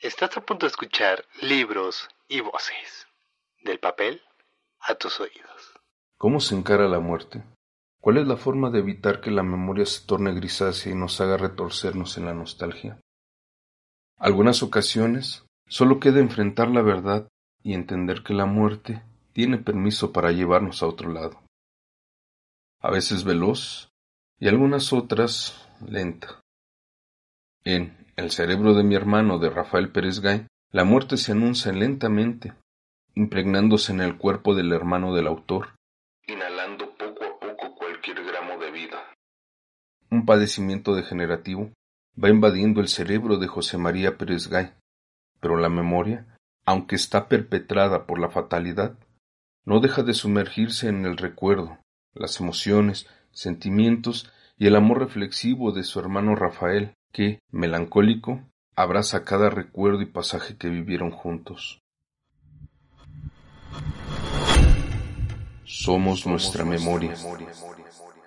Estás a punto de escuchar libros y voces. Del papel a tus oídos. ¿Cómo se encara la muerte? ¿Cuál es la forma de evitar que la memoria se torne grisácea y nos haga retorcernos en la nostalgia? Algunas ocasiones solo queda enfrentar la verdad y entender que la muerte tiene permiso para llevarnos a otro lado. A veces veloz y algunas otras lenta. En El cerebro de mi hermano de Rafael Pérez Gay, la muerte se anuncia lentamente, impregnándose en el cuerpo del hermano del autor, inhalando poco a poco cualquier gramo de vida. Un padecimiento degenerativo va invadiendo el cerebro de José María Pérez Gay, pero la memoria, aunque está perpetrada por la fatalidad, no deja de sumergirse en el recuerdo, las emociones, sentimientos y el amor reflexivo de su hermano Rafael, que, melancólico, abraza cada recuerdo y pasaje que vivieron juntos. Somos nuestra memoria.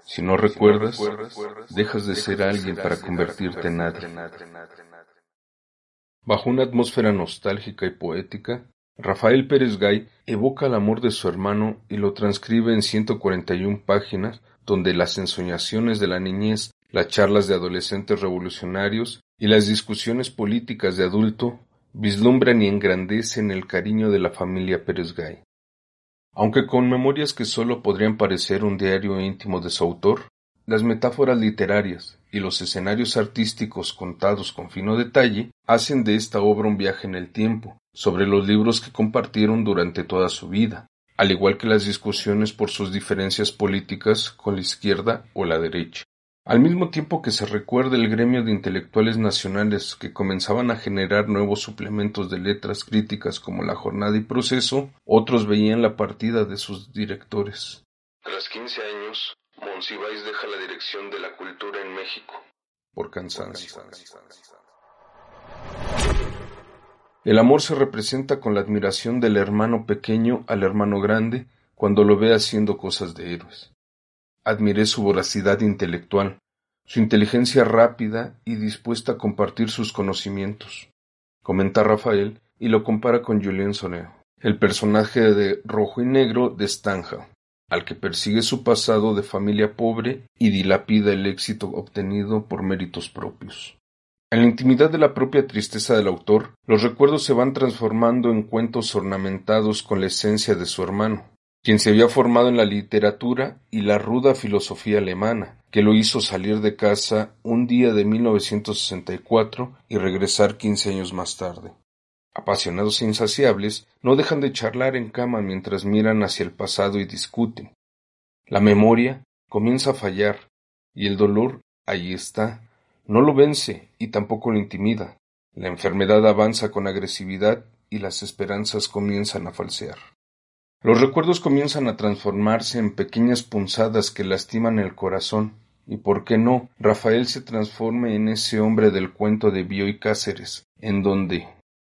Si no recuerdas, dejas de ser alguien para convertirte en nadie. Bajo una atmósfera nostálgica y poética, Rafael Pérez Gay evoca el amor de su hermano y lo transcribe en 141 páginas, donde las ensoñaciones de la niñez, las charlas de adolescentes revolucionarios y las discusiones políticas de adulto vislumbran y engrandecen el cariño de la familia Pérez Gay. Aunque con memorias que sólo podrían parecer un diario íntimo de su autor, las metáforas literarias y los escenarios artísticos contados con fino detalle hacen de esta obra un viaje en el tiempo, sobre los libros que compartieron durante toda su vida, al igual que las discusiones por sus diferencias políticas con la izquierda o la derecha. Al mismo tiempo que se recuerda el gremio de intelectuales nacionales que comenzaban a generar nuevos suplementos de letras críticas como La Jornada y Proceso, otros veían la partida de sus directores. Tras quince años, Monsiváis deja la dirección de la cultura en México. Por cansancio. El amor se representa con la admiración del hermano pequeño al hermano grande cuando lo ve haciendo cosas de héroes. Admiré su voracidad intelectual, su inteligencia rápida y dispuesta a compartir sus conocimientos. Comenta Rafael y lo compara con Julien Soneo, el personaje de Rojo y Negro de Stanja, al que persigue su pasado de familia pobre y dilapida el éxito obtenido por méritos propios. En la intimidad de la propia tristeza del autor, los recuerdos se van transformando en cuentos ornamentados con la esencia de su hermano, quien se había formado en la literatura y la ruda filosofía alemana, que lo hizo salir de casa un día de 1964 y regresar quince años más tarde. Apasionados e insaciables, no dejan de charlar en cama mientras miran hacia el pasado y discuten. La memoria comienza a fallar, y el dolor allí está. No lo vence y tampoco lo intimida. La enfermedad avanza con agresividad y las esperanzas comienzan a falsear. Los recuerdos comienzan a transformarse en pequeñas punzadas que lastiman el corazón, y por qué no, Rafael se transforme en ese hombre del cuento de Bioy Cáceres, en donde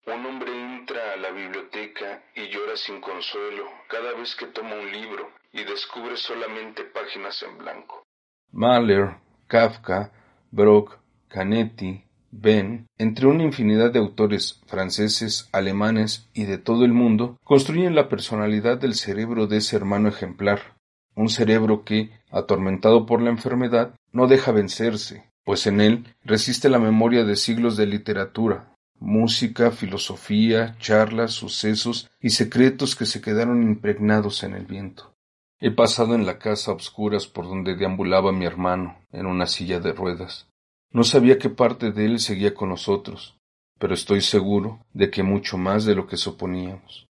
un hombre entra a la biblioteca y llora sin consuelo cada vez que toma un libro y descubre solamente páginas en blanco. Mahler, Kafka, Brock, Canetti, Ben, entre una infinidad de autores franceses, alemanes y de todo el mundo, construyen la personalidad del cerebro de ese hermano ejemplar, un cerebro que, atormentado por la enfermedad, no deja vencerse, pues en él resiste la memoria de siglos de literatura, música, filosofía, charlas, sucesos y secretos que se quedaron impregnados en el viento. He pasado en la casa a obscuras por donde deambulaba mi hermano, en una silla de ruedas. No sabía qué parte de él seguía con nosotros, pero estoy seguro de que mucho más de lo que suponíamos.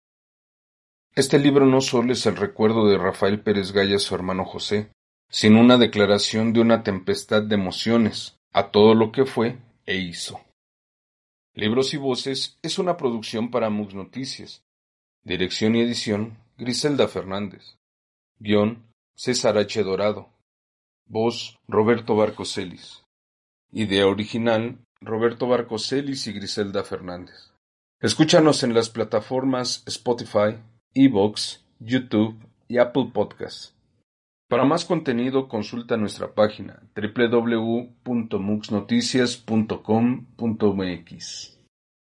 Este libro no solo es el recuerdo de Rafael Pérez Gaya su hermano José, sino una declaración de una tempestad de emociones a todo lo que fue e hizo. Libros y Voces es una producción para Mux Noticias. Dirección y edición Griselda Fernández. Guión César H. Dorado. Voz Roberto Barcoselis. Idea original, Roberto Barcoselis y Griselda Fernández. Escúchanos en las plataformas Spotify, Evox, YouTube y Apple Podcasts. Para más contenido consulta nuestra página www.muxnoticias.com.mx.